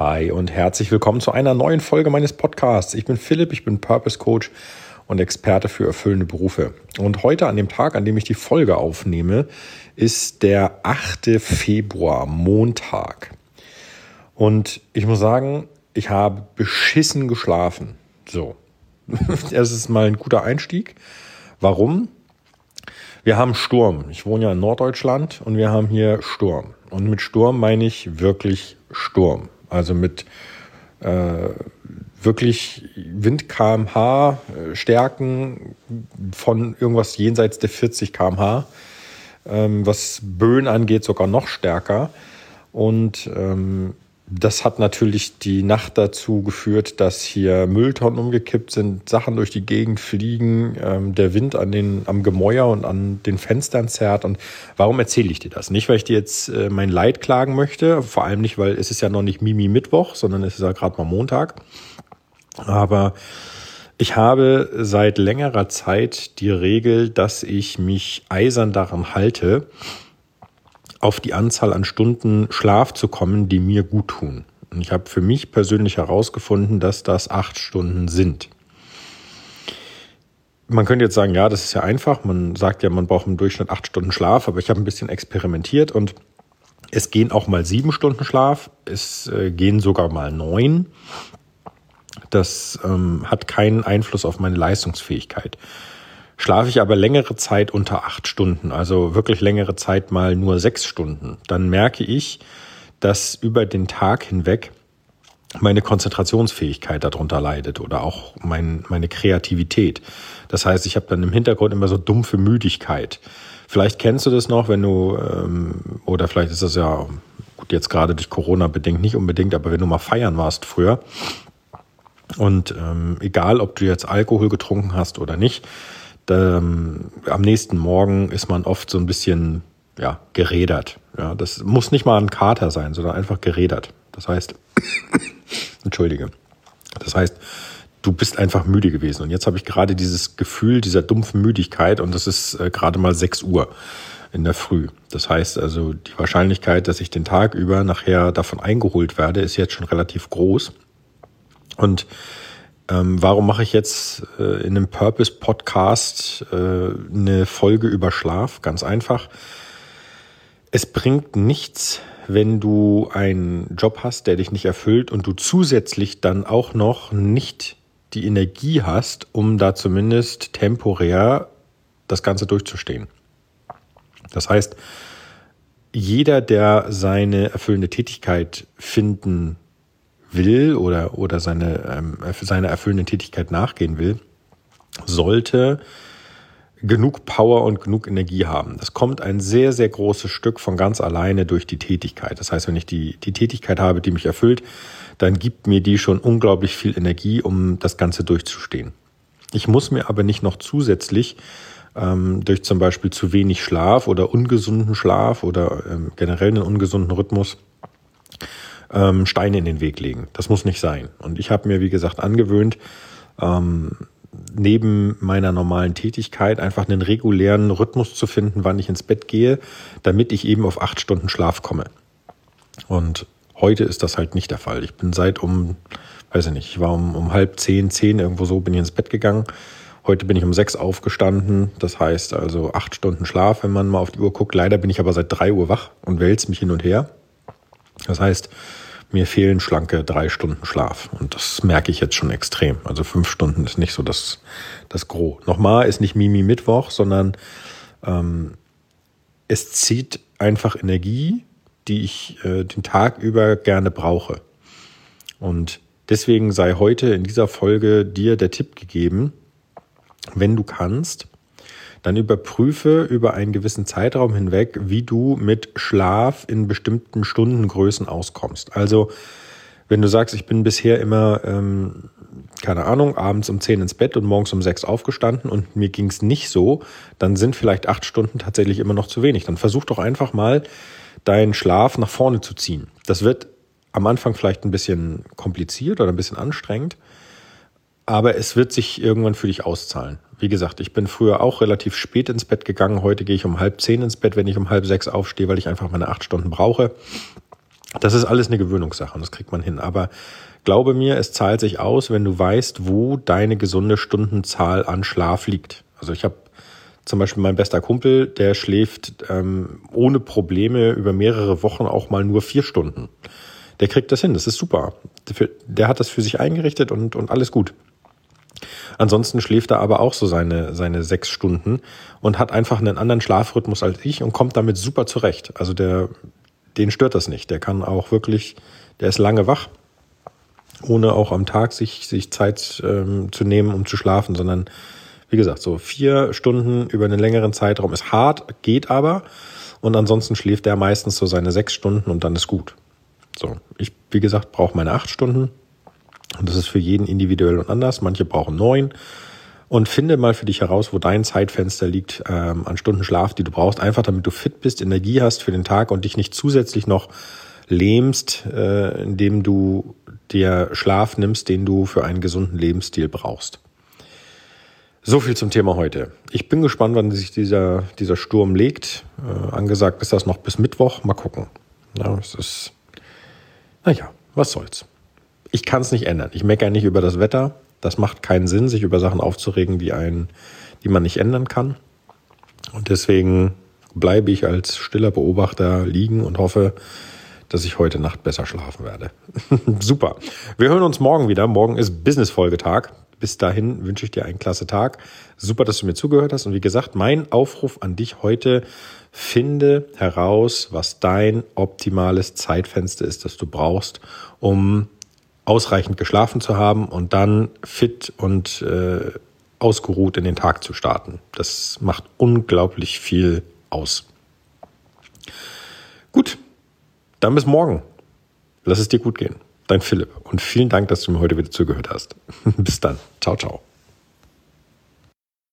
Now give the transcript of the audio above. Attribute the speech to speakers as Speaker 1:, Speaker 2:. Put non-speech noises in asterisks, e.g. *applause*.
Speaker 1: Hi und herzlich willkommen zu einer neuen Folge meines Podcasts. Ich bin Philipp, ich bin Purpose Coach und Experte für erfüllende Berufe. Und heute an dem Tag, an dem ich die Folge aufnehme, ist der 8. Februar, Montag. Und ich muss sagen, ich habe beschissen geschlafen. So. *laughs* Das ist mal ein guter Einstieg. Warum? Wir haben Sturm. Ich wohne ja in Norddeutschland und wir haben hier Sturm. Und mit Sturm meine ich wirklich Sturm. Also mit äh, wirklich Wind kmh, äh, Stärken von irgendwas jenseits der 40 kmh, ähm, was Böen angeht sogar noch stärker. Und ähm, das hat natürlich die Nacht dazu geführt, dass hier Mülltonnen umgekippt sind, Sachen durch die Gegend fliegen, ähm, der Wind an den, am Gemäuer und an den Fenstern zerrt. Und warum erzähle ich dir das? Nicht, weil ich dir jetzt äh, mein Leid klagen möchte, vor allem nicht, weil es ist ja noch nicht Mimi Mittwoch, sondern es ist ja gerade mal Montag. Aber ich habe seit längerer Zeit die Regel, dass ich mich eisern daran halte, auf die Anzahl an Stunden Schlaf zu kommen, die mir gut tun. Und ich habe für mich persönlich herausgefunden, dass das acht Stunden sind. Man könnte jetzt sagen, ja, das ist ja einfach. Man sagt ja, man braucht im Durchschnitt acht Stunden Schlaf, aber ich habe ein bisschen experimentiert und es gehen auch mal sieben Stunden Schlaf, es äh, gehen sogar mal neun. Das ähm, hat keinen Einfluss auf meine Leistungsfähigkeit. Schlafe ich aber längere Zeit unter acht Stunden, also wirklich längere Zeit mal nur sechs Stunden, dann merke ich, dass über den Tag hinweg meine Konzentrationsfähigkeit darunter leidet oder auch mein, meine Kreativität. Das heißt, ich habe dann im Hintergrund immer so dumpfe Müdigkeit. Vielleicht kennst du das noch, wenn du, ähm, oder vielleicht ist das ja gut jetzt gerade durch Corona bedingt nicht unbedingt, aber wenn du mal feiern warst früher und ähm, egal, ob du jetzt Alkohol getrunken hast oder nicht, ähm, am nächsten Morgen ist man oft so ein bisschen ja, gerädert. Ja, das muss nicht mal ein Kater sein, sondern einfach gerädert. Das heißt, *coughs* entschuldige. Das heißt, du bist einfach müde gewesen. Und jetzt habe ich gerade dieses Gefühl dieser dumpfen Müdigkeit und das ist äh, gerade mal 6 Uhr in der Früh. Das heißt also, die Wahrscheinlichkeit, dass ich den Tag über nachher davon eingeholt werde, ist jetzt schon relativ groß. Und ähm, warum mache ich jetzt äh, in einem Purpose-Podcast äh, eine Folge über Schlaf? Ganz einfach. Es bringt nichts, wenn du einen Job hast, der dich nicht erfüllt und du zusätzlich dann auch noch nicht die Energie hast, um da zumindest temporär das Ganze durchzustehen. Das heißt, jeder, der seine erfüllende Tätigkeit finden will oder, oder seine, ähm, seine erfüllende Tätigkeit nachgehen will, sollte genug Power und genug Energie haben. Das kommt ein sehr, sehr großes Stück von ganz alleine durch die Tätigkeit. Das heißt, wenn ich die, die Tätigkeit habe, die mich erfüllt, dann gibt mir die schon unglaublich viel Energie, um das Ganze durchzustehen. Ich muss mir aber nicht noch zusätzlich ähm, durch zum Beispiel zu wenig Schlaf oder ungesunden Schlaf oder ähm, generell einen ungesunden Rhythmus ähm, Steine in den Weg legen. Das muss nicht sein. Und ich habe mir, wie gesagt, angewöhnt, ähm, neben meiner normalen Tätigkeit einfach einen regulären Rhythmus zu finden, wann ich ins Bett gehe, damit ich eben auf acht Stunden Schlaf komme. Und heute ist das halt nicht der Fall. Ich bin seit um, weiß ich nicht, ich war um, um halb zehn, zehn irgendwo so, bin ich ins Bett gegangen. Heute bin ich um sechs aufgestanden. Das heißt also acht Stunden Schlaf, wenn man mal auf die Uhr guckt. Leider bin ich aber seit drei Uhr wach und wälze mich hin und her. Das heißt, mir fehlen schlanke drei Stunden Schlaf. Und das merke ich jetzt schon extrem. Also fünf Stunden ist nicht so das, das Gros. Nochmal ist nicht Mimi Mittwoch, sondern ähm, es zieht einfach Energie, die ich äh, den Tag über gerne brauche. Und deswegen sei heute in dieser Folge dir der Tipp gegeben, wenn du kannst, dann überprüfe über einen gewissen Zeitraum hinweg, wie du mit Schlaf in bestimmten Stundengrößen auskommst. Also wenn du sagst, ich bin bisher immer, ähm, keine Ahnung, abends um 10 ins Bett und morgens um 6 aufgestanden und mir ging es nicht so, dann sind vielleicht acht Stunden tatsächlich immer noch zu wenig. Dann versuch doch einfach mal, deinen Schlaf nach vorne zu ziehen. Das wird am Anfang vielleicht ein bisschen kompliziert oder ein bisschen anstrengend, aber es wird sich irgendwann für dich auszahlen. Wie gesagt, ich bin früher auch relativ spät ins Bett gegangen. Heute gehe ich um halb zehn ins Bett, wenn ich um halb sechs aufstehe, weil ich einfach meine acht Stunden brauche. Das ist alles eine Gewöhnungssache und das kriegt man hin. Aber glaube mir, es zahlt sich aus, wenn du weißt, wo deine gesunde Stundenzahl an Schlaf liegt. Also ich habe zum Beispiel mein bester Kumpel, der schläft ähm, ohne Probleme über mehrere Wochen auch mal nur vier Stunden. Der kriegt das hin, das ist super. Der hat das für sich eingerichtet und, und alles gut. Ansonsten schläft er aber auch so seine, seine sechs Stunden und hat einfach einen anderen Schlafrhythmus als ich und kommt damit super zurecht. Also der, den stört das nicht. Der kann auch wirklich, der ist lange wach, ohne auch am Tag sich, sich Zeit ähm, zu nehmen, um zu schlafen, sondern wie gesagt, so vier Stunden über einen längeren Zeitraum ist hart, geht aber. Und ansonsten schläft er meistens so seine sechs Stunden und dann ist gut. So, ich, wie gesagt, brauche meine acht Stunden. Und das ist für jeden individuell und anders. Manche brauchen neun. Und finde mal für dich heraus, wo dein Zeitfenster liegt ähm, an Stunden Schlaf, die du brauchst, einfach damit du fit bist, Energie hast für den Tag und dich nicht zusätzlich noch lähmst, äh, indem du dir Schlaf nimmst, den du für einen gesunden Lebensstil brauchst. So viel zum Thema heute. Ich bin gespannt, wann sich dieser, dieser Sturm legt. Äh, angesagt ist das noch bis Mittwoch. Mal gucken. Ja, es ist, naja, was soll's. Ich kann es nicht ändern. Ich meckere nicht über das Wetter. Das macht keinen Sinn, sich über Sachen aufzuregen, die, ein, die man nicht ändern kann. Und deswegen bleibe ich als stiller Beobachter liegen und hoffe, dass ich heute Nacht besser schlafen werde. *laughs* Super. Wir hören uns morgen wieder. Morgen ist Business-Folgetag. Bis dahin wünsche ich dir einen klasse Tag. Super, dass du mir zugehört hast. Und wie gesagt, mein Aufruf an dich heute, finde heraus, was dein optimales Zeitfenster ist, das du brauchst, um ausreichend geschlafen zu haben und dann fit und äh, ausgeruht in den Tag zu starten. Das macht unglaublich viel aus. Gut, dann bis morgen. Lass es dir gut gehen. Dein Philipp. Und vielen Dank, dass du mir heute wieder zugehört hast. *laughs* bis dann. Ciao, ciao.